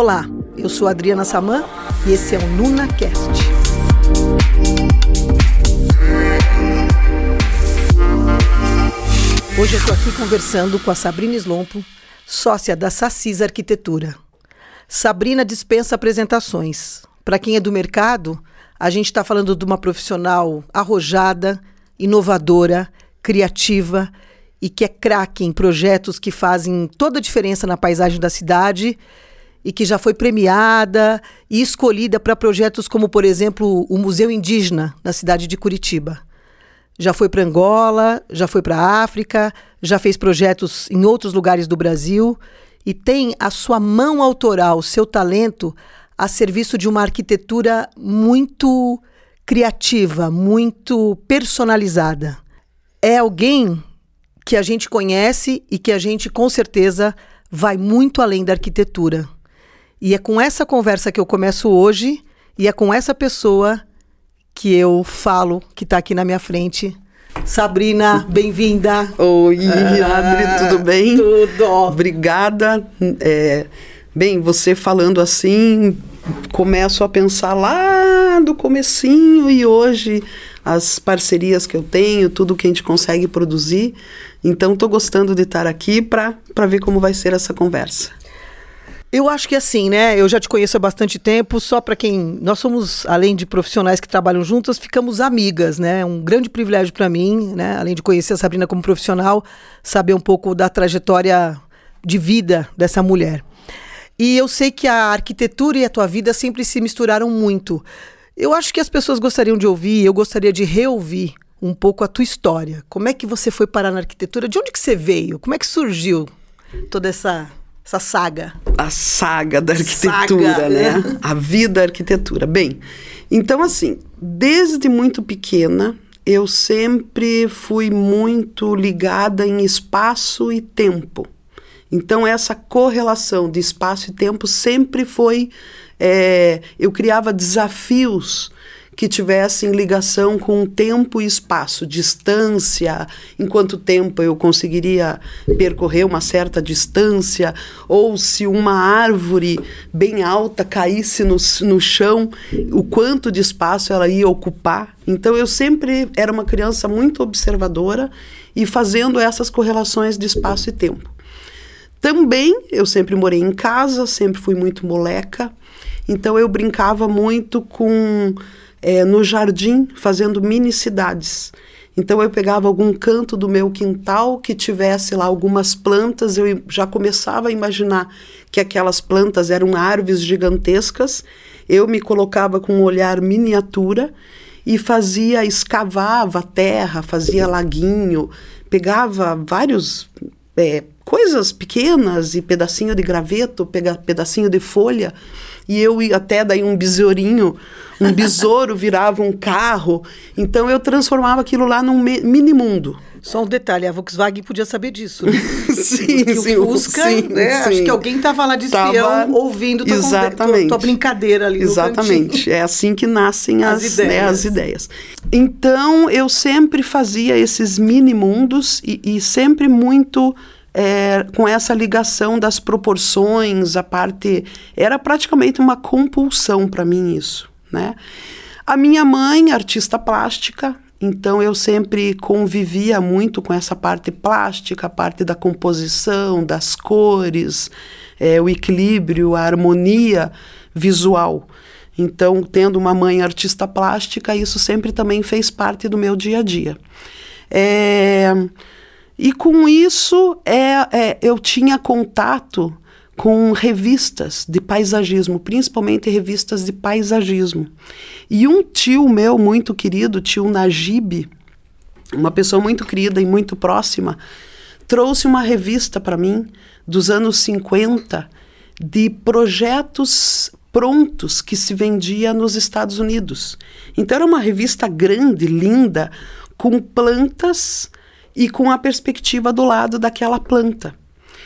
Olá, eu sou Adriana Saman e esse é o NunaCast. Hoje eu estou aqui conversando com a Sabrina Slompo, sócia da Sassis Arquitetura. Sabrina dispensa apresentações. Para quem é do mercado, a gente está falando de uma profissional arrojada, inovadora, criativa e que é craque em projetos que fazem toda a diferença na paisagem da cidade e que já foi premiada e escolhida para projetos como, por exemplo, o Museu Indígena na cidade de Curitiba. Já foi para Angola, já foi para a África, já fez projetos em outros lugares do Brasil e tem a sua mão autoral, seu talento a serviço de uma arquitetura muito criativa, muito personalizada. É alguém que a gente conhece e que a gente com certeza vai muito além da arquitetura. E é com essa conversa que eu começo hoje e é com essa pessoa que eu falo que está aqui na minha frente. Sabrina, bem-vinda. Oi, Adri, ah, tudo bem? Tudo. Obrigada. É, bem, você falando assim, começo a pensar lá do comecinho e hoje as parcerias que eu tenho, tudo que a gente consegue produzir. Então, estou gostando de estar aqui para ver como vai ser essa conversa. Eu acho que assim, né? Eu já te conheço há bastante tempo, só para quem. Nós somos, além de profissionais que trabalham juntas, ficamos amigas, né? Um grande privilégio para mim, né? Além de conhecer a Sabrina como profissional, saber um pouco da trajetória de vida dessa mulher. E eu sei que a arquitetura e a tua vida sempre se misturaram muito. Eu acho que as pessoas gostariam de ouvir, eu gostaria de reouvir um pouco a tua história. Como é que você foi parar na arquitetura? De onde que você veio? Como é que surgiu toda essa essa saga? A saga da arquitetura, saga, né? né? A vida da arquitetura. Bem, então assim, desde muito pequena, eu sempre fui muito ligada em espaço e tempo. Então, essa correlação de espaço e tempo sempre foi. É, eu criava desafios que tivessem ligação com tempo e espaço, distância, em quanto tempo eu conseguiria percorrer uma certa distância, ou se uma árvore bem alta caísse no, no chão, o quanto de espaço ela ia ocupar. Então eu sempre era uma criança muito observadora e fazendo essas correlações de espaço e tempo. Também eu sempre morei em casa, sempre fui muito moleca, então eu brincava muito com é, no jardim fazendo mini cidades. Então eu pegava algum canto do meu quintal que tivesse lá algumas plantas, eu já começava a imaginar que aquelas plantas eram árvores gigantescas. Eu me colocava com um olhar miniatura e fazia, escavava terra, fazia laguinho, pegava vários é, coisas pequenas e pedacinho de graveto, pega, pedacinho de folha, e eu até daí um besourinho, um besouro virava um carro. Então eu transformava aquilo lá num mini mundo. Só um detalhe, a Volkswagen podia saber disso. sim, Porque sim. O Fusca, sim, né? Sim. Acho que alguém estava lá de espião tava... ouvindo tua, Exatamente. Tua, tua, brincadeira ali. Exatamente. É assim que nascem as, as, ideias. Né, as ideias. Então, eu sempre fazia esses mini mundos e, e sempre muito é, com essa ligação das proporções, a parte. Era praticamente uma compulsão para mim isso. Né? A minha mãe, artista plástica, então eu sempre convivia muito com essa parte plástica, a parte da composição, das cores, é, o equilíbrio, a harmonia visual. Então, tendo uma mãe artista plástica, isso sempre também fez parte do meu dia a dia. É, e com isso é, é, eu tinha contato com revistas de paisagismo, principalmente revistas de paisagismo. E um tio meu muito querido, tio Najib, uma pessoa muito querida e muito próxima, trouxe uma revista para mim dos anos 50 de projetos prontos que se vendia nos Estados Unidos. Então era uma revista grande, linda, com plantas e com a perspectiva do lado daquela planta.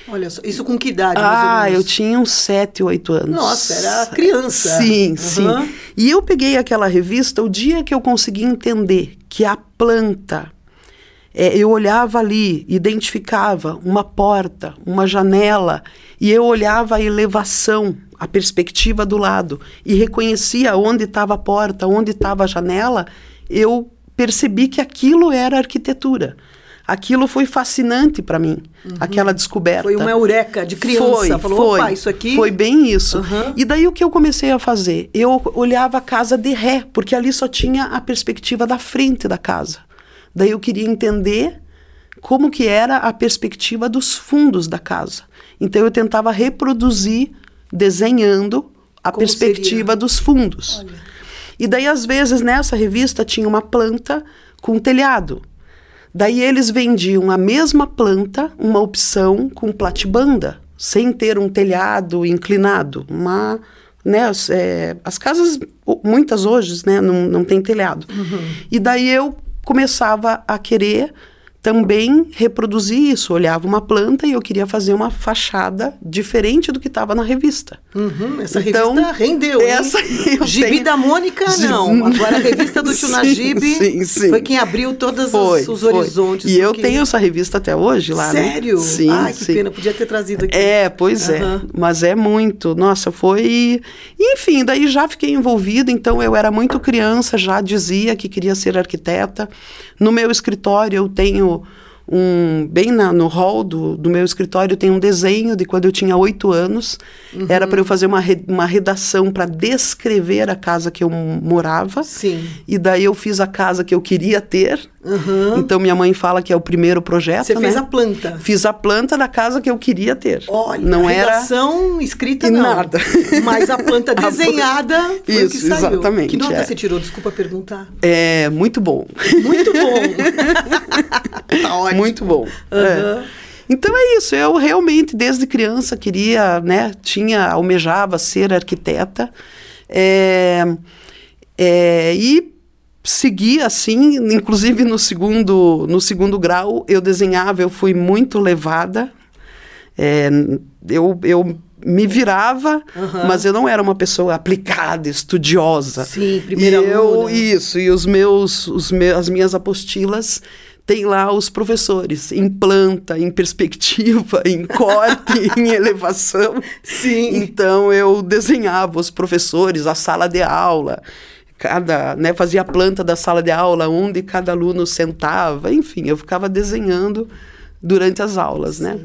Olha só, isso com que idade? Ah, eu tinha uns 7, 8 anos. Nossa, era criança. Sim, uhum. sim. E eu peguei aquela revista o dia que eu consegui entender que a planta é, eu olhava ali, identificava uma porta, uma janela, e eu olhava a elevação, a perspectiva do lado, e reconhecia onde estava a porta, onde estava a janela, eu percebi que aquilo era arquitetura. Aquilo foi fascinante para mim, uhum. aquela descoberta. Foi uma eureka de criança. Foi, Falou, foi, isso aqui. Foi bem isso. Uhum. E daí o que eu comecei a fazer? Eu olhava a casa de ré, porque ali só tinha a perspectiva da frente da casa. Daí eu queria entender como que era a perspectiva dos fundos da casa. Então eu tentava reproduzir desenhando a como perspectiva seria? dos fundos. Olha. E daí às vezes nessa revista tinha uma planta com telhado. Daí eles vendiam a mesma planta, uma opção com platibanda, sem ter um telhado inclinado, uma né, é, as casas, muitas hoje, né, não, não tem telhado. Uhum. E daí eu começava a querer também reproduzir isso. Olhava uma planta e eu queria fazer uma fachada diferente do que estava na revista. Uhum, essa então, revista rendeu. Essa Gibi tenho... da Mônica, não. Agora a revista do Tunajib foi quem abriu todos foi, os, os foi. horizontes. E eu tenho essa revista até hoje lá, né? Sério? Né? Sim. Ai, que sim. pena, podia ter trazido aqui. É, pois uhum. é. Mas é muito. Nossa, foi. Enfim, daí já fiquei envolvida, então eu era muito criança, já dizia que queria ser arquiteta. No meu escritório eu tenho um bem na, no hall do, do meu escritório tem um desenho de quando eu tinha oito anos. Uhum. Era para eu fazer uma, re, uma redação para descrever a casa que eu morava. Sim. E daí eu fiz a casa que eu queria ter. Uhum. Então minha mãe fala que é o primeiro projeto. Você né? fez a planta? Fiz a planta da casa que eu queria ter. Olha, não era escrita não. Nada. Mas a planta desenhada a foi Isso, o que saiu. exatamente. Que nota é. você tirou? Desculpa perguntar. É muito bom. Muito bom. tá ótimo. Muito bom. Uhum. É. Então é isso, eu realmente desde criança queria, né, tinha, almejava ser arquiteta, é, é, e segui assim, inclusive no segundo, no segundo grau eu desenhava, eu fui muito levada, é, eu, eu me virava, uhum. mas eu não era uma pessoa aplicada, estudiosa. Sim, primeira e eu, Isso, e os meus, os meus, as minhas apostilas tem lá os professores em planta, em perspectiva, em corte, em elevação. Sim. Então eu desenhava os professores, a sala de aula, cada, né, fazia a planta da sala de aula, onde cada aluno sentava, enfim, eu ficava desenhando durante as aulas, né?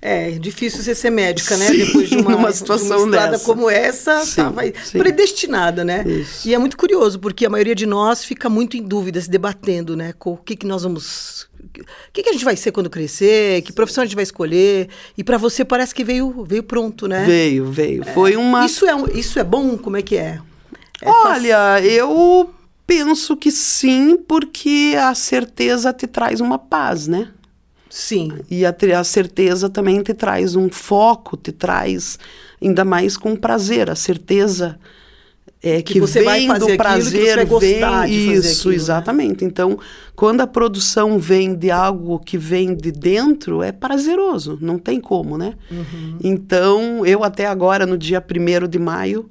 É difícil você ser médica, né? Sim, Depois de uma, uma situação de uma como essa, estava predestinada, né? Isso. E é muito curioso, porque a maioria de nós fica muito em dúvida, se debatendo, né? Com o que, que nós vamos. O que, que a gente vai ser quando crescer? Que profissão a gente vai escolher? E para você parece que veio, veio pronto, né? Veio, veio. É. Foi uma. Isso é, isso é bom? Como é que é? É Olha, eu penso que sim, porque a certeza te traz uma paz, né? Sim. E a, a, certeza também te traz um foco, te traz ainda mais com prazer. A certeza é que, que você vem vai do prazer, que vem isso, aquilo, né? exatamente. Né? Então, quando a produção vem de algo que vem de dentro, é prazeroso, não tem como, né? Uhum. Então, eu até agora, no dia 1 de maio,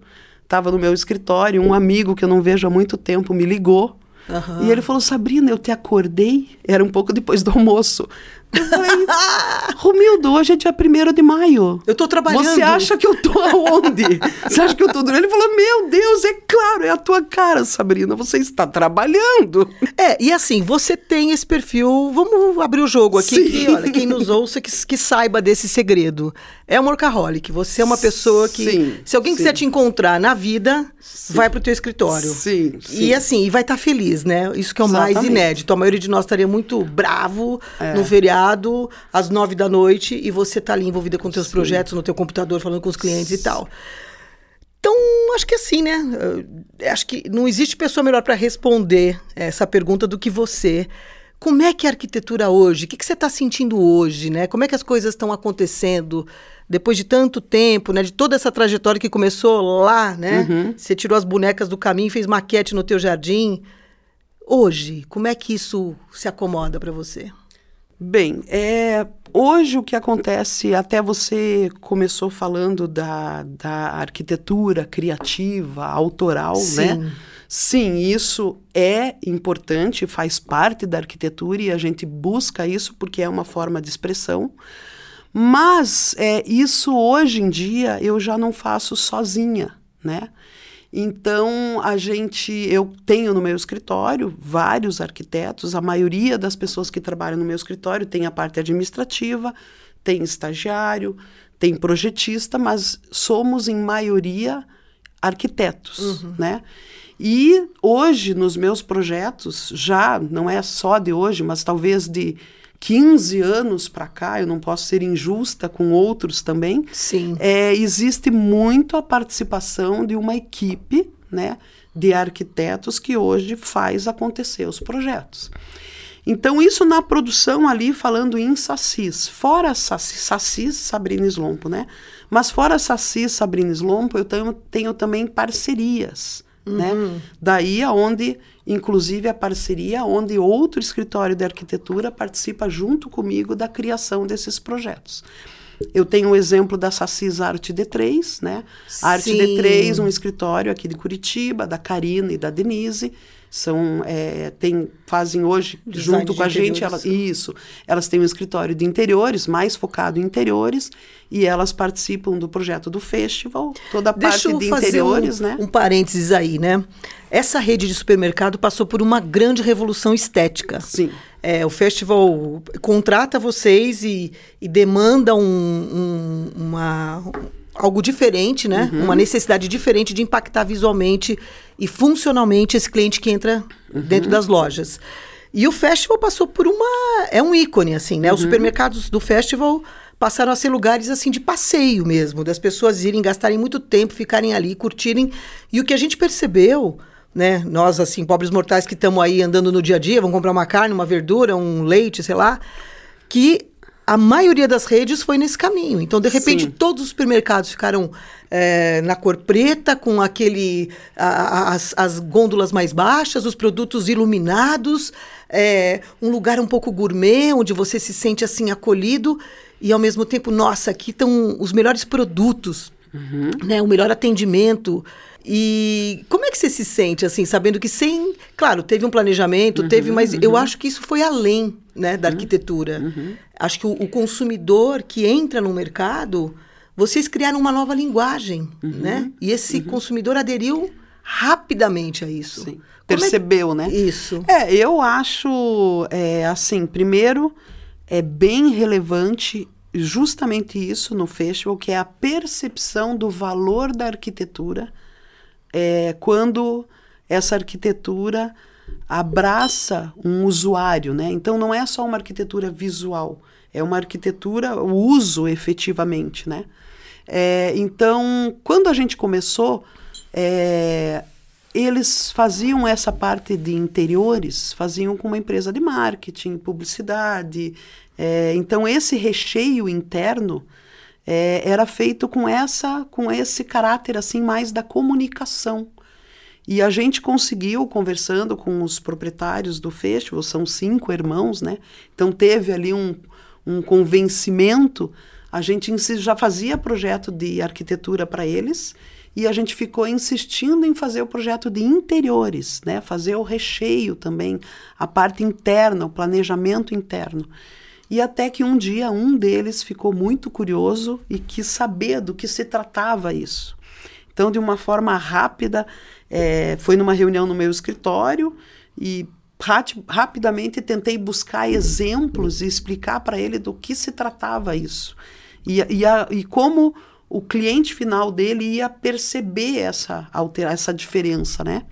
estava no meu escritório, um amigo que eu não vejo há muito tempo me ligou Uhum. E ele falou, Sabrina, eu te acordei, era um pouco depois do almoço. Eu falei, Romildo, hoje é dia 1 de maio. Eu tô trabalhando. Você acha que eu tô aonde? Você acha que eu tô dormindo? Ele falou, meu Deus, é claro, é a tua cara, Sabrina, você está trabalhando. É, e assim, você tem esse perfil, vamos abrir o jogo aqui, Sim. que, olha, quem nos ouça, que, que saiba desse segredo. É um workaholic, você é uma pessoa que, sim, se alguém sim. quiser te encontrar na vida, sim. vai pro teu escritório. Sim, E assim, e vai estar tá feliz, né? Isso que é o Exatamente. mais inédito. A maioria de nós estaria muito bravo é. no feriado, às nove da noite e você tá ali envolvida com teus Sim. projetos no teu computador, falando com os clientes e tal. Então, acho que assim, né? Eu acho que não existe pessoa melhor para responder essa pergunta do que você. Como é que é a arquitetura hoje? O que, que você está sentindo hoje, né? Como é que as coisas estão acontecendo depois de tanto tempo, né? De toda essa trajetória que começou lá, né? Uhum. Você tirou as bonecas do caminho, fez maquete no teu jardim. Hoje, como é que isso se acomoda para você? Bem, é, hoje o que acontece, até você começou falando da, da arquitetura criativa, autoral, Sim. né? Sim, isso é importante, faz parte da arquitetura e a gente busca isso porque é uma forma de expressão. Mas é, isso hoje em dia eu já não faço sozinha, né? Então, a gente, eu tenho no meu escritório vários arquitetos, a maioria das pessoas que trabalham no meu escritório tem a parte administrativa, tem estagiário, tem projetista, mas somos em maioria arquitetos, uhum. né? E hoje, nos meus projetos, já não é só de hoje, mas talvez de 15 anos para cá, eu não posso ser injusta com outros também. Sim. É, existe muito a participação de uma equipe, né, de arquitetos que hoje faz acontecer os projetos. Então, isso na produção ali, falando em Sassis. Fora Sassis, Sassis Sabrina Slompo, né? Mas fora Sassis Sabrina Slompo, eu tenho, tenho também parcerias. Né? Uhum. Né? Daí aonde, inclusive, a parceria onde outro escritório de arquitetura participa junto comigo da criação desses projetos. Eu tenho o um exemplo da Sassis Arte D3, né? Arte D3, um escritório aqui de Curitiba, da Karina e da Denise, são é, tem fazem hoje Design junto com a gente elas, isso elas têm um escritório de interiores mais focado em interiores e elas participam do projeto do festival toda a Deixa parte de interiores um, né? um parênteses aí né? Essa rede de supermercado passou por uma grande revolução estética. Sim. É, o festival contrata vocês e, e demanda um, um, uma algo diferente, né? Uhum. Uma necessidade diferente de impactar visualmente e funcionalmente esse cliente que entra uhum. dentro das lojas. E o festival passou por uma. É um ícone, assim, né? Uhum. Os supermercados do festival passaram a ser lugares assim de passeio mesmo, das pessoas irem, gastarem muito tempo, ficarem ali, curtirem. E o que a gente percebeu, né? Nós, assim, pobres mortais que estamos aí andando no dia a dia, vão comprar uma carne, uma verdura, um leite, sei lá, que a maioria das redes foi nesse caminho. Então, de repente, Sim. todos os supermercados ficaram é, na cor preta, com aquele a, as, as gôndolas mais baixas, os produtos iluminados, é, um lugar um pouco gourmet, onde você se sente assim acolhido e ao mesmo tempo, nossa, aqui estão os melhores produtos, uhum. né, o melhor atendimento. E como é que você se sente, assim, sabendo que sem. Claro, teve um planejamento, uhum, teve, mas uhum. eu acho que isso foi além né, da uhum, arquitetura. Uhum. Acho que o, o, consumidor que entra no mercado, vocês criaram uma nova linguagem, uhum. né? E esse uhum. consumidor aderiu rapidamente a isso. Sim. É Percebeu, é... né? Isso. É, eu acho, é, assim, primeiro, é bem relevante justamente isso no festival, que é a percepção do valor da arquitetura é quando essa arquitetura abraça um usuário, né? Então não é só uma arquitetura visual, é uma arquitetura o uso efetivamente, né? É, então quando a gente começou, é, eles faziam essa parte de interiores, faziam com uma empresa de marketing, publicidade. É, então esse recheio interno é, era feito com essa, com esse caráter assim mais da comunicação. E a gente conseguiu, conversando com os proprietários do festival, são cinco irmãos, né? Então teve ali um, um convencimento. A gente já fazia projeto de arquitetura para eles e a gente ficou insistindo em fazer o projeto de interiores, né? Fazer o recheio também, a parte interna, o planejamento interno. E até que um dia um deles ficou muito curioso e quis saber do que se tratava isso. Então, de uma forma rápida, é, foi numa reunião no meu escritório e rapidamente tentei buscar exemplos e explicar para ele do que se tratava isso. E, e, a, e como o cliente final dele ia perceber essa, essa diferença, né?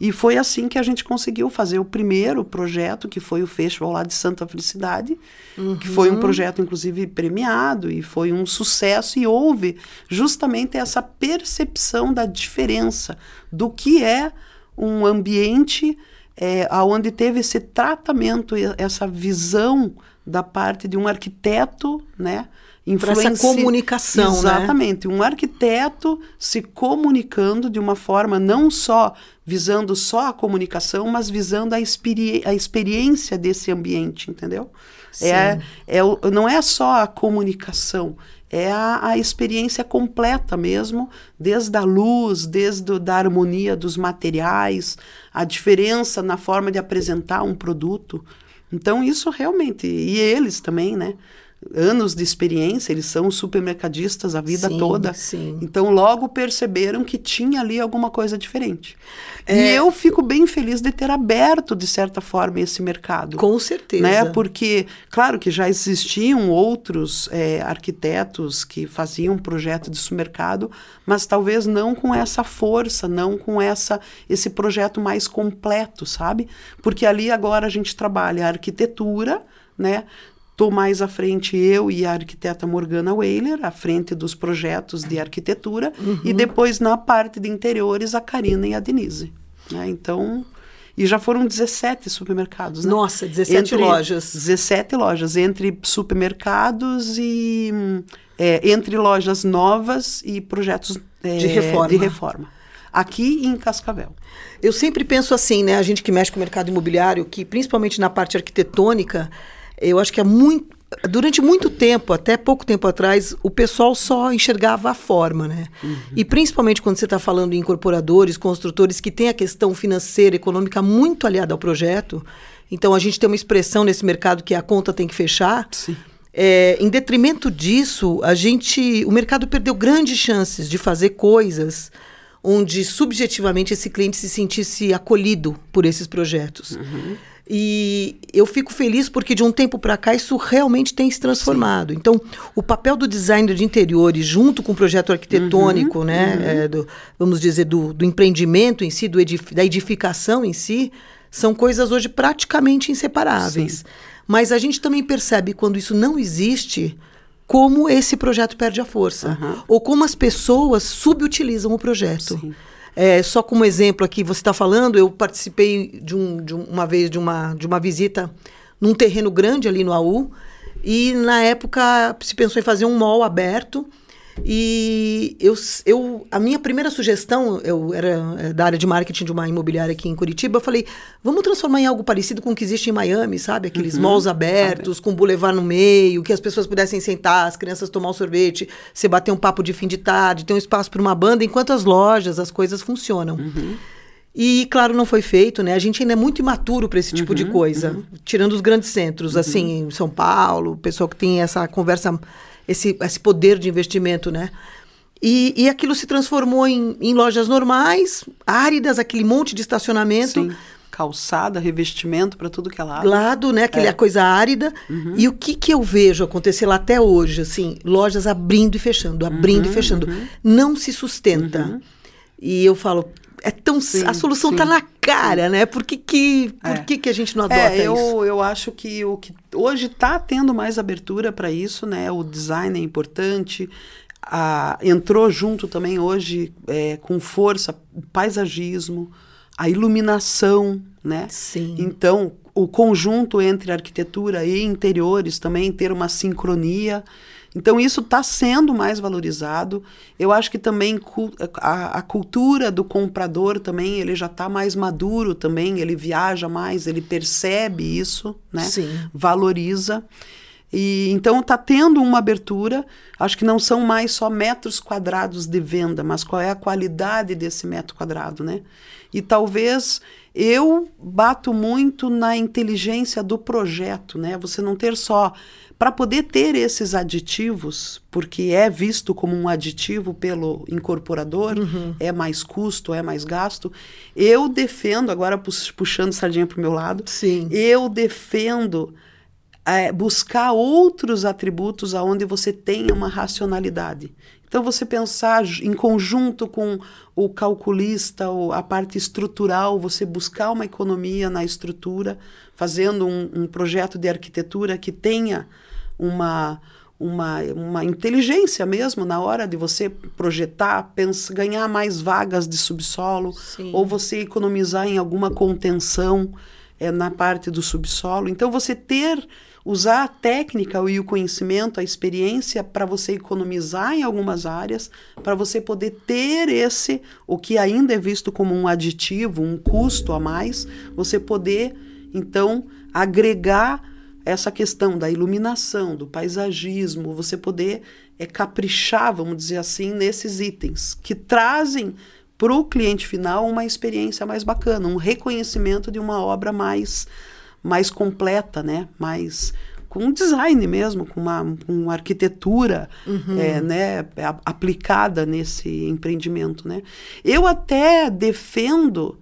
E foi assim que a gente conseguiu fazer o primeiro projeto, que foi o Festival lá de Santa Felicidade, uhum. que foi um projeto, inclusive, premiado e foi um sucesso. E houve justamente essa percepção da diferença do que é um ambiente é, onde teve esse tratamento, essa visão da parte de um arquiteto, né? Influência essa comunicação, né? Exatamente, né? um arquiteto se comunicando de uma forma não só visando só a comunicação, mas visando a, experi a experiência desse ambiente, entendeu? É, é, não é só a comunicação, é a, a experiência completa mesmo, desde a luz, desde a harmonia dos materiais, a diferença na forma de apresentar um produto. Então, isso realmente, e eles também, né? Anos de experiência, eles são supermercadistas a vida sim, toda. Sim. Então logo perceberam que tinha ali alguma coisa diferente. É... E eu fico bem feliz de ter aberto, de certa forma, esse mercado. Com certeza. Né? Porque, claro que já existiam outros é, arquitetos que faziam projeto de supermercado, mas talvez não com essa força, não com essa esse projeto mais completo, sabe? Porque ali agora a gente trabalha a arquitetura, né? Estou mais à frente, eu e a arquiteta Morgana Weiler, à frente dos projetos de arquitetura, uhum. e depois na parte de interiores, a Karina e a Denise. Né? Então, e já foram 17 supermercados. Né? Nossa, 17 entre, lojas. 17 lojas, entre supermercados e. É, entre lojas novas e projetos é, de, reforma. de reforma. Aqui em Cascavel. Eu sempre penso assim, né? A gente que mexe com o mercado imobiliário, que principalmente na parte arquitetônica eu acho que é muito durante muito tempo, até pouco tempo atrás, o pessoal só enxergava a forma, né? Uhum. E principalmente quando você está falando em incorporadores, construtores que têm a questão financeira, econômica muito aliada ao projeto. Então a gente tem uma expressão nesse mercado que a conta tem que fechar. Sim. É, em detrimento disso, a gente, o mercado perdeu grandes chances de fazer coisas onde subjetivamente esse cliente se sentisse acolhido por esses projetos. Uhum. E eu fico feliz porque de um tempo para cá isso realmente tem se transformado. Sim. Então, o papel do designer de interiores, junto com o projeto arquitetônico, uhum, né, uhum. É, do, vamos dizer, do, do, empreendimento em si, do edif da edificação em si, são coisas hoje praticamente inseparáveis. Sim. Mas a gente também percebe quando isso não existe, como esse projeto perde a força. Uhum. Ou como as pessoas subutilizam o projeto. Sim. É, só como exemplo aqui, você está falando, eu participei de, um, de uma vez de uma, de uma visita num terreno grande ali no AU, e na época se pensou em fazer um mall aberto, e eu, eu, a minha primeira sugestão, eu era é, da área de marketing de uma imobiliária aqui em Curitiba, eu falei, vamos transformar em algo parecido com o que existe em Miami, sabe? Aqueles uhum, malls abertos, com boulevard no meio, que as pessoas pudessem sentar, as crianças tomar um sorvete, você bater um papo de fim de tarde, ter um espaço para uma banda, enquanto as lojas, as coisas funcionam. Uhum. E, claro, não foi feito, né? A gente ainda é muito imaturo para esse tipo uhum, de coisa. Uhum. Tirando os grandes centros, assim, uhum. em São Paulo, o pessoal que tem essa conversa esse, esse poder de investimento, né? E, e aquilo se transformou em, em lojas normais, áridas, aquele monte de estacionamento. Sim calçada, revestimento para tudo que é lado. Lado, né? Aquela é. coisa árida. Uhum. E o que, que eu vejo acontecer lá até hoje, assim, lojas abrindo e fechando, abrindo uhum, e fechando. Uhum. Não se sustenta. Uhum. E eu falo, é tão sim, a solução está na cara, sim. né? Por que que, por é. que que a gente não adota é, eu, isso? Eu acho que o que hoje está tendo mais abertura para isso, né? O design é importante. A, entrou junto também hoje é, com força o paisagismo, a iluminação, né? Sim. Então, o conjunto entre arquitetura e interiores também ter uma sincronia. Então, isso está sendo mais valorizado. Eu acho que também a, a cultura do comprador também, ele já está mais maduro também, ele viaja mais, ele percebe isso, né? Sim. Valoriza. E então está tendo uma abertura. Acho que não são mais só metros quadrados de venda, mas qual é a qualidade desse metro quadrado, né? E talvez eu bato muito na inteligência do projeto, né? Você não ter só para poder ter esses aditivos, porque é visto como um aditivo pelo incorporador, uhum. é mais custo, é mais gasto. Eu defendo, agora puxando sardinha para o meu lado, Sim. eu defendo é, buscar outros atributos aonde você tenha uma racionalidade. Então, você pensar em conjunto com o calculista, a parte estrutural, você buscar uma economia na estrutura, fazendo um, um projeto de arquitetura que tenha uma, uma, uma inteligência mesmo na hora de você projetar, pensa, ganhar mais vagas de subsolo, Sim. ou você economizar em alguma contenção é, na parte do subsolo. Então, você ter, usar a técnica e o conhecimento, a experiência para você economizar em algumas áreas, para você poder ter esse, o que ainda é visto como um aditivo, um custo a mais, você poder, então, agregar essa questão da iluminação, do paisagismo, você poder é, caprichar, vamos dizer assim, nesses itens que trazem para o cliente final uma experiência mais bacana, um reconhecimento de uma obra mais, mais completa, né? mais com um design mesmo, com uma, uma arquitetura uhum. é, né, aplicada nesse empreendimento. Né? Eu até defendo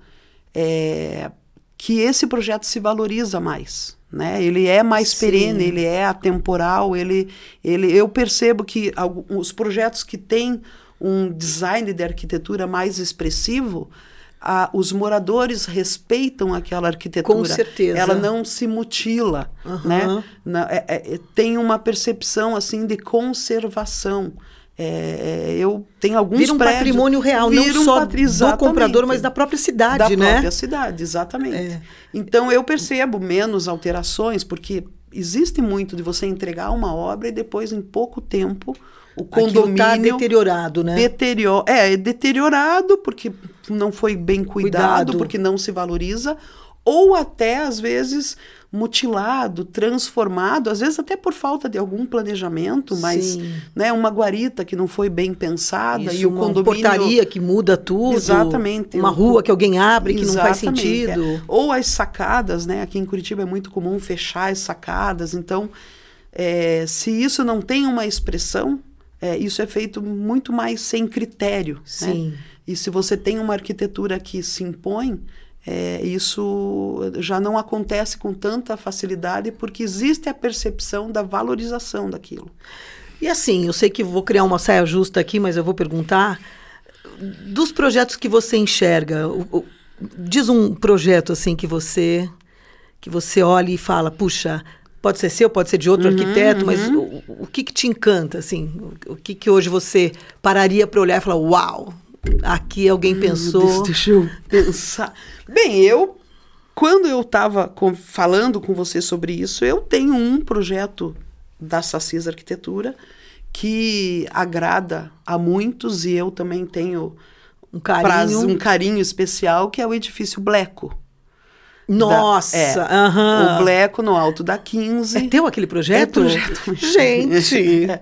é, que esse projeto se valoriza mais. Né? Ele é mais Sim. perene, ele é atemporal, ele, ele, eu percebo que os projetos que têm um design de arquitetura mais expressivo, a, os moradores respeitam aquela arquitetura. Com certeza. Ela não se mutila, uhum. né? Na, é, é, tem uma percepção assim de conservação. É, é eu tenho alguns vira um prédios, patrimônio real, não um só do comprador, mas da própria cidade, da né? Da própria cidade, exatamente. É. Então eu percebo menos alterações, porque existe muito de você entregar uma obra e depois em pouco tempo o tá condomínio tá deteriorado, né? Deterior, é, é, deteriorado porque não foi bem cuidado, cuidado, porque não se valoriza, ou até às vezes mutilado, transformado, às vezes até por falta de algum planejamento, mas né, uma guarita que não foi bem pensada Isso, e o uma condomínio portaria que muda tudo. Exatamente. Uma rua que alguém abre que não faz sentido. É. Ou as sacadas, né? Aqui em Curitiba é muito comum fechar as sacadas, então é, se isso não tem uma expressão, é, isso é feito muito mais sem critério. Né? Sim. Né? E se você tem uma arquitetura que se impõe, é, isso já não acontece com tanta facilidade porque existe a percepção da valorização daquilo. E assim, eu sei que vou criar uma saia justa aqui, mas eu vou perguntar dos projetos que você enxerga. O, o, diz um projeto assim que você que você olha e fala, puxa, Pode ser seu, pode ser de outro uhum, arquiteto, uhum. mas o, o, que, que te encanta, assim? O, que, que hoje você pararia para olhar e falar, uau, aqui alguém pensou... Deus, deixa eu pensar. Bem, eu, quando eu estava falando com você sobre isso, eu tenho um projeto da Sacis Arquitetura que agrada a muitos e eu também tenho um carinho, um carinho especial, que é o edifício Bleco. Nossa! Da, é, uhum. O Bleco no alto da 15. É teu aquele projeto? É projeto. Gente! é.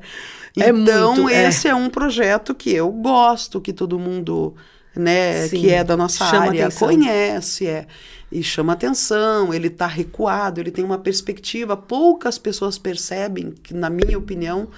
Então, é esse é. é. um projeto que eu gosto, que todo mundo né, Sim. que é da nossa chama área atenção. conhece, é, e chama atenção, ele está recuado, ele tem uma perspectiva, poucas pessoas percebem, que, na minha opinião,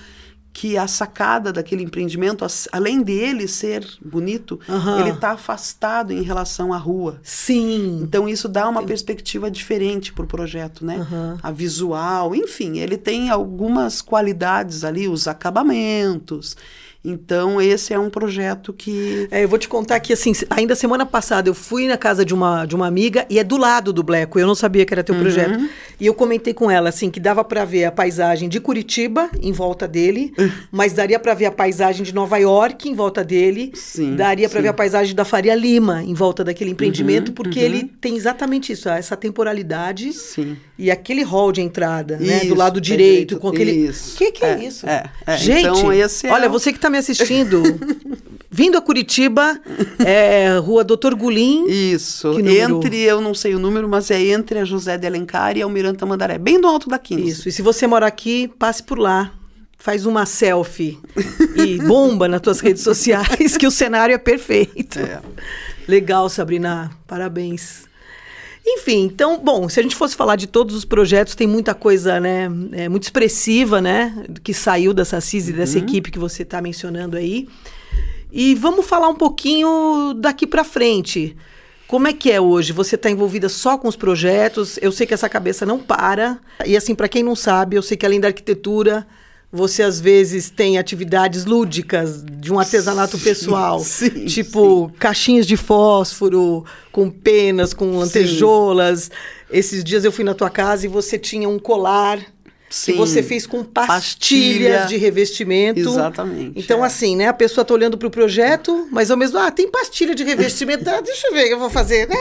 que a sacada daquele empreendimento, além dele ser bonito, uhum. ele está afastado em relação à rua. Sim. Então isso dá uma perspectiva diferente para o projeto, né? Uhum. A visual, enfim, ele tem algumas qualidades ali, os acabamentos. Então, esse é um projeto que. É, eu vou te contar que, assim, ainda semana passada eu fui na casa de uma, de uma amiga e é do lado do Bleco. Eu não sabia que era teu uhum. projeto. E eu comentei com ela, assim, que dava para ver a paisagem de Curitiba em volta dele, mas daria para ver a paisagem de Nova York em volta dele. Sim, daria para ver a paisagem da Faria Lima em volta daquele empreendimento, uhum, porque uhum. ele tem exatamente isso, essa temporalidade Sim. e aquele hall de entrada, isso, né? Do lado direito, direito com aquele. O que, que é, é isso? É, é. Gente, então, esse é olha, você que está me assistindo, vindo a Curitiba, é, Rua Doutor Gulim. Isso. Entre, eu não sei o número, mas é entre a José de Alencar e a Almiranta Mandaré, bem do alto da 15. Isso. E se você mora aqui, passe por lá. Faz uma selfie e bomba nas tuas redes sociais, que o cenário é perfeito. É. Legal, Sabrina. Parabéns. Enfim, então, bom, se a gente fosse falar de todos os projetos, tem muita coisa, né, é, muito expressiva, né, que saiu dessa CIS e dessa uhum. equipe que você está mencionando aí. E vamos falar um pouquinho daqui para frente. Como é que é hoje? Você está envolvida só com os projetos? Eu sei que essa cabeça não para. E assim, para quem não sabe, eu sei que além da arquitetura, você às vezes tem atividades lúdicas de um artesanato sim, pessoal, sim, tipo sim. caixinhas de fósforo com penas, com lantejoulas. Esses dias eu fui na tua casa e você tinha um colar Sim. que você fez com pastilhas Pastilha. de revestimento. Exatamente. Então, é. assim, né? A pessoa está olhando para o projeto, mas ao mesmo ah, tem pastilha de revestimento. ah, deixa eu ver o que eu vou fazer, né?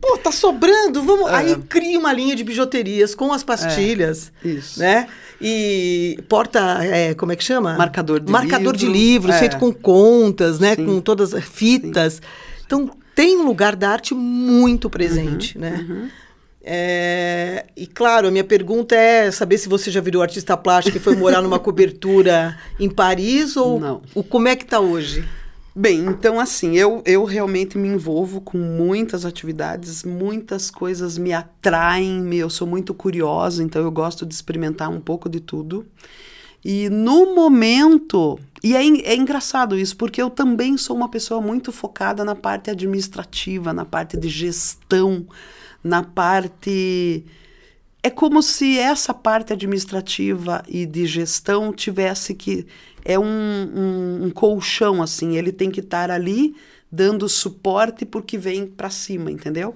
Pô, tá sobrando, vamos. É. Aí cria uma linha de bijuterias com as pastilhas. É. Isso. Né? E porta, é, como é que chama? Marcador de Marcador livro. de livros, é. feito com contas, né? Sim. Com todas as fitas. Sim. Então, tem um lugar da arte muito presente, uhum, né? Uhum. É, e claro, a minha pergunta é saber se você já virou artista plástico e foi morar numa cobertura em Paris ou Não. O, como é que está hoje? Bem, então assim, eu, eu realmente me envolvo com muitas atividades, muitas coisas me atraem, eu sou muito curiosa, então eu gosto de experimentar um pouco de tudo. E no momento, e é, é engraçado isso, porque eu também sou uma pessoa muito focada na parte administrativa, na parte de gestão, na parte. É como se essa parte administrativa e de gestão tivesse que. É um, um, um colchão, assim, ele tem que estar ali dando suporte porque vem para cima, entendeu?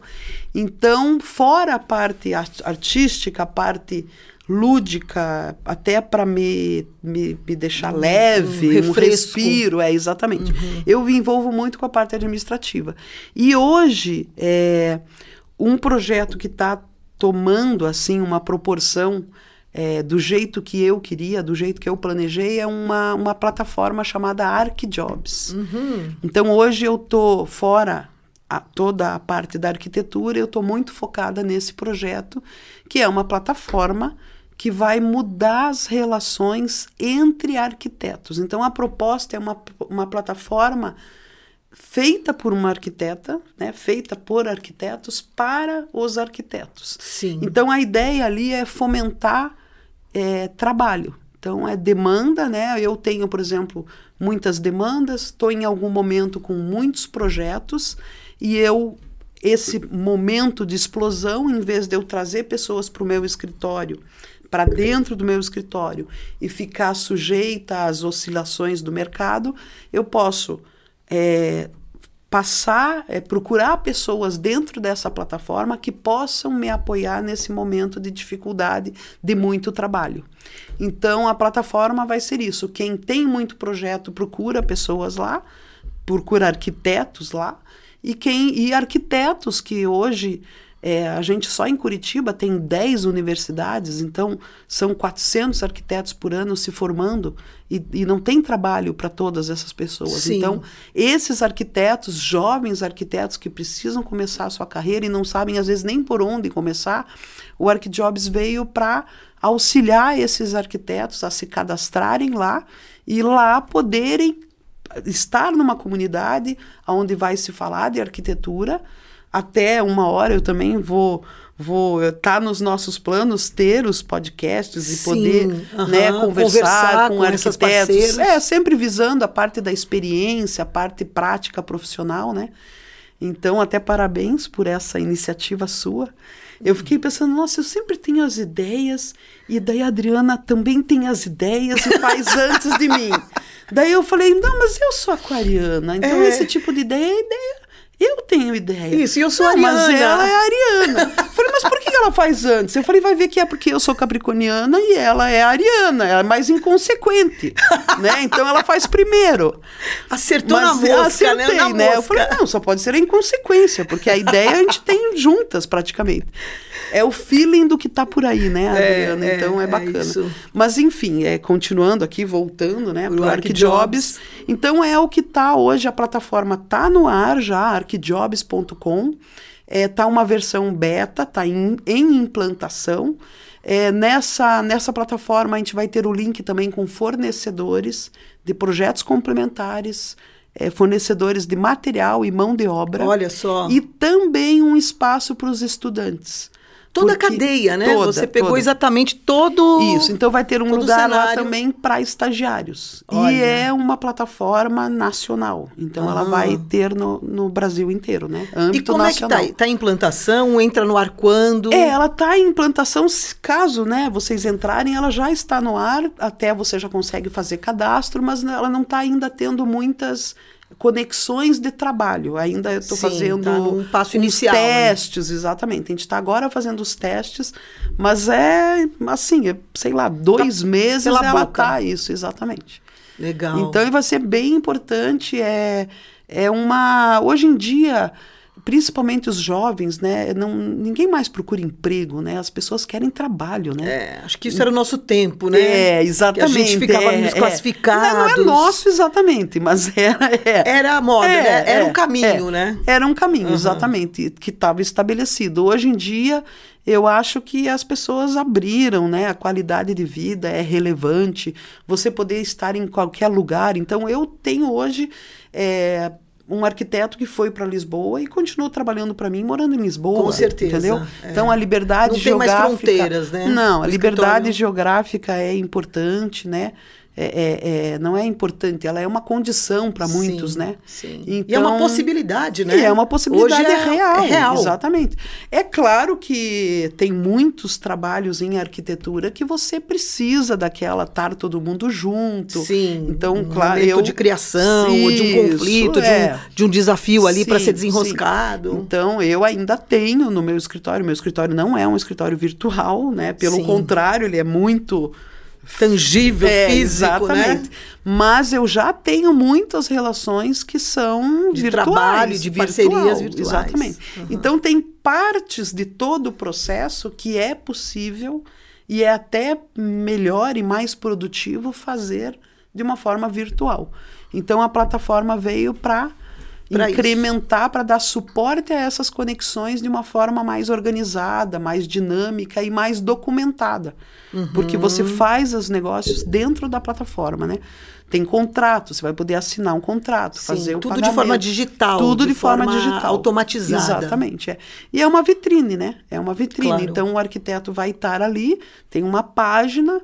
Então, fora a parte artística, a parte lúdica, até para me, me, me, deixar leve, um, um respiro, é exatamente. Uhum. Eu me envolvo muito com a parte administrativa. E hoje, é, um projeto que está tomando assim uma proporção é, do jeito que eu queria, do jeito que eu planejei, é uma, uma plataforma chamada ArcJobs. Uhum. Então hoje eu tô fora a, toda a parte da arquitetura, eu estou muito focada nesse projeto, que é uma plataforma que vai mudar as relações entre arquitetos. Então a proposta é uma, uma plataforma feita por uma arquiteta, né, feita por arquitetos para os arquitetos. Sim. Então a ideia ali é fomentar é, trabalho. Então é demanda, né? Eu tenho, por exemplo, muitas demandas, estou em algum momento com muitos projetos e eu esse momento de explosão, em vez de eu trazer pessoas para o meu escritório, para dentro do meu escritório e ficar sujeita às oscilações do mercado, eu posso é, passar, é, procurar pessoas dentro dessa plataforma que possam me apoiar nesse momento de dificuldade, de muito trabalho. Então, a plataforma vai ser isso. Quem tem muito projeto procura pessoas lá, procura arquitetos lá, e quem e arquitetos que hoje é, a gente só em Curitiba tem 10 universidades, então são 400 arquitetos por ano se formando e, e não tem trabalho para todas essas pessoas. Sim. Então, esses arquitetos, jovens arquitetos que precisam começar a sua carreira e não sabem às vezes nem por onde começar, o ArcJobs veio para auxiliar esses arquitetos a se cadastrarem lá e lá poderem estar numa comunidade onde vai se falar de arquitetura até uma hora eu também vou vou estar tá nos nossos planos ter os podcasts e Sim, poder uh -huh, né, conversar, com, com arquitetos. É, sempre visando a parte da experiência, a parte prática profissional, né? Então, até parabéns por essa iniciativa sua. Eu fiquei pensando, nossa, eu sempre tenho as ideias, e daí a Adriana também tem as ideias e faz antes de mim. Daí eu falei, não, mas eu sou aquariana, então é. esse tipo de ideia é ideia eu tenho ideia. Isso, e eu sou não, Ariana. Mas ela é Ariana. falei, mas por que ela faz antes? Eu falei, vai ver que é porque eu sou capricorniana e ela é Ariana. Ela é mais inconsequente, né? Então ela faz primeiro. Acertou mas, na mosca, acertei, né? Na né? Eu falei, não, só pode ser a inconsequência, porque a ideia a gente tem juntas praticamente. É o feeling do que tá por aí, né, é, Adriana? É, então é, é bacana. É mas enfim, é, continuando aqui, voltando, né, para o ArcJobs. Então é o que tá hoje, a plataforma tá no ar já, arcjobs.com. É, tá uma versão beta, tá em, em implantação. É, nessa, nessa plataforma a gente vai ter o link também com fornecedores de projetos complementares, é, fornecedores de material e mão de obra. Olha só. E também um espaço para os estudantes. Toda a cadeia, né? Toda, Você pegou toda. exatamente todo. Isso, então vai ter um lugar lá também para estagiários. Olha. E é uma plataforma nacional. Então ela vai ter no, no Brasil inteiro, né? Âmbito e como nacional. é que tá? Tá em implantação? Entra no ar quando? É, ela tá em implantação, caso né, vocês entrarem, ela já está no ar, até você já consegue fazer cadastro, mas ela não está ainda tendo muitas conexões de trabalho. Ainda eu estou fazendo tá um passo inicial, testes, né? exatamente. A gente está agora fazendo os testes, mas é assim, é, sei lá, dois tá meses ela está isso, exatamente. Legal. Então vai ser bem importante. É, é uma. Hoje em dia principalmente os jovens, né? Não, ninguém mais procura emprego, né? As pessoas querem trabalho, né? É, acho que isso era o nosso tempo, né? É, exatamente. Que a gente ficava é, nos classificados. Não, não, é nosso exatamente, mas era... É, era a moda, é, né? Era um é, caminho, é. né? Era um caminho, uhum. exatamente, que estava estabelecido. Hoje em dia, eu acho que as pessoas abriram, né? A qualidade de vida é relevante, você poder estar em qualquer lugar. Então, eu tenho hoje... É, um arquiteto que foi para Lisboa e continuou trabalhando para mim morando em Lisboa. Com certeza. Entendeu? É. Então a liberdade Não geográfica. Tem mais fronteiras, né? Não, a liberdade geográfica é importante, né? É, é, é, não é importante, ela é uma condição para muitos, né? Sim. Então, e é uma então, possibilidade, né? é uma possibilidade Hoje é, real, é real. Exatamente. É claro que tem muitos trabalhos em arquitetura que você precisa daquela estar todo mundo junto. Sim. Então, um claro, eu de criação, ou de um conflito, de, um, é. de um desafio ali para ser desenroscado. Sim. Então, eu ainda tenho no meu escritório, meu escritório não é um escritório virtual, né? Pelo sim. contrário, ele é muito tangível, é, físico, né? exatamente. né? Mas eu já tenho muitas relações que são de virtuais, trabalho, de parcerias virtuais. Exatamente. Uhum. Então tem partes de todo o processo que é possível e é até melhor e mais produtivo fazer de uma forma virtual. Então a plataforma veio para pra incrementar, para dar suporte a essas conexões de uma forma mais organizada, mais dinâmica e mais documentada. Uhum. Porque você faz os negócios dentro da plataforma, né? Tem contrato, você vai poder assinar um contrato, Sim, fazer o tudo pagamento. de forma digital. Tudo de, de forma, forma, digital. Automatizada. Exatamente. É. E é uma vitrine, né? É uma vitrine. Claro. Então o arquiteto vai estar ali, tem uma página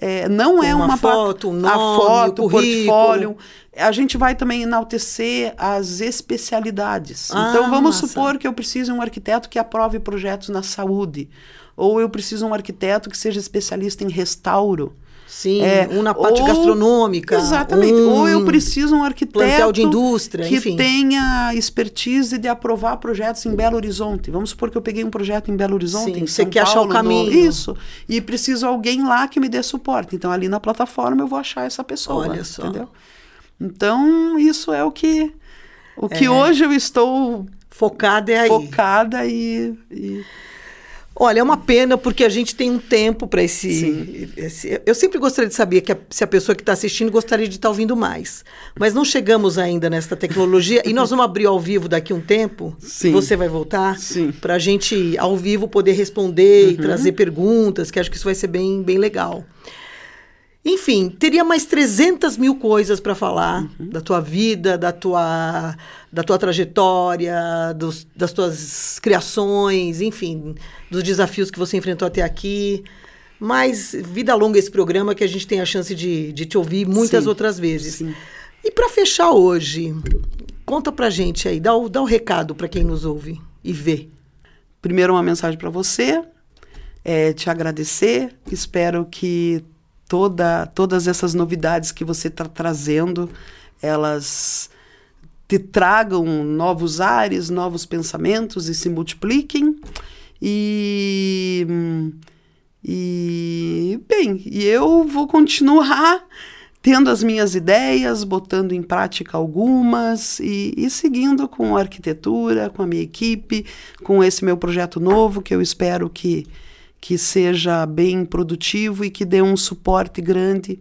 é, não é uma, uma foto, um nome, a foto, o portfólio. A gente vai também enaltecer as especialidades. Ah, então vamos massa. supor que eu preciso de um arquiteto que aprove projetos na saúde, ou eu preciso de um arquiteto que seja especialista em restauro. Sim, é, um na parte ou, gastronômica. Exatamente. Um ou eu preciso um arquiteto de indústria, que enfim. tenha expertise de aprovar projetos em Belo Horizonte. Vamos supor que eu peguei um projeto em Belo Horizonte, Sim, em você São quer Paulo, achar o caminho. No, isso. E preciso alguém lá que me dê suporte. Então, ali na plataforma, eu vou achar essa pessoa. Olha só. Entendeu? Então, isso é o que, o que É. hoje eu estou Focada é aí. focada e- e Olha, é uma pena porque a gente tem um tempo para esse, esse- Eu sempre gostaria de saber que a- se a pessoa que está assistindo gostaria de estar ouvindo mais. Mas não chegamos ainda nesta tecnologia e nós vamos abrir ao vivo daqui um tempo. Sim. Você vai voltar Sim. para a gente ao vivo poder responder e trazer perguntas, que acho que isso vai ser bem, bem legal. Enfim, teria mais 300 mil coisas para falar da tua vida, da tua, da tua trajetória, dos, das tuas criações, enfim, dos desafios que você enfrentou até aqui. Mas vida longa esse programa que a gente tem a chance de, de te ouvir muitas Sim. outras vezes. Sim. E para fechar hoje, conta pra gente aí, dá o, dá o recado para quem nos ouve e vê. primeiro uma mensagem para você, é, te agradecer. Espero que toda, todas essas novidades que você está trazendo, elas te tragam novos ares, novos pensamentos e se multipliquem. E, e bem, e eu vou continuar tendo as minhas ideias, botando em prática algumas e, e seguindo com a arquitetura, com a minha equipe, com esse meu projeto novo que eu espero que, que seja bem produtivo e que dê um suporte grande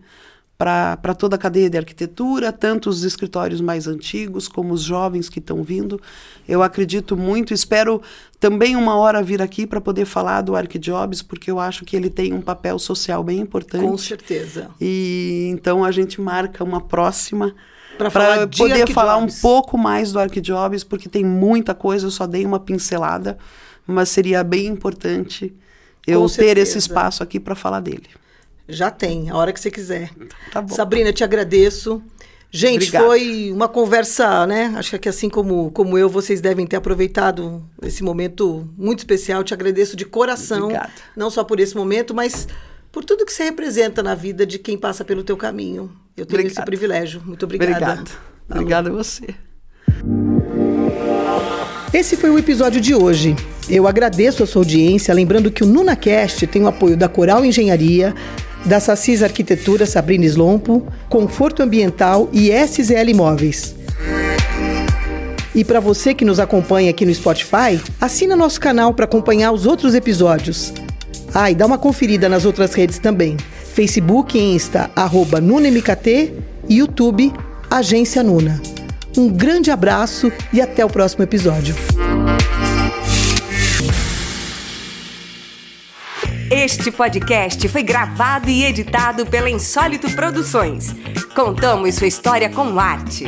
para toda a cadeia de arquitetura, tanto os escritórios mais antigos como os jovens que estão vindo. Eu acredito muito, espero também uma hora vir aqui para poder falar do ArcJobs, porque eu acho que ele tem um papel social bem importante. Com certeza. E então a gente marca uma próxima para de poder falar um pouco mais do ArcJobs, porque tem muita coisa, eu só dei uma pincelada, mas seria bem importante eu Com ter certeza. esse espaço aqui para falar dele. Já tem, a hora que você quiser. Tá bom. Sabrina, te agradeço. Gente, Obrigado. foi uma conversa, né? Acho que assim como, como eu, vocês devem ter aproveitado esse momento muito especial. Te agradeço de coração, Obrigado. não só por esse momento, mas por tudo que você representa na vida de quem passa pelo teu caminho. Eu tenho esse Obrigada. privilégio. Muito obrigada. Obrigado. Alô. Obrigado a você. Esse foi o episódio de hoje. Eu agradeço a sua audiência, lembrando que o NunaCast tem o apoio da Coral Engenharia, da Sassis Arquitetura Sabrina Slompo, Conforto Ambiental e SZL Imóveis. E para você que nos acompanha aqui no Spotify, assina nosso canal para acompanhar os outros episódios. Ah, e dá uma conferida nas outras redes também. Facebook e Insta, arroba NunaMKT YouTube, Agência Nuna. Um grande abraço e até o próximo episódio. Este podcast foi gravado e editado pela Insólito Produções. Contamos sua história com arte.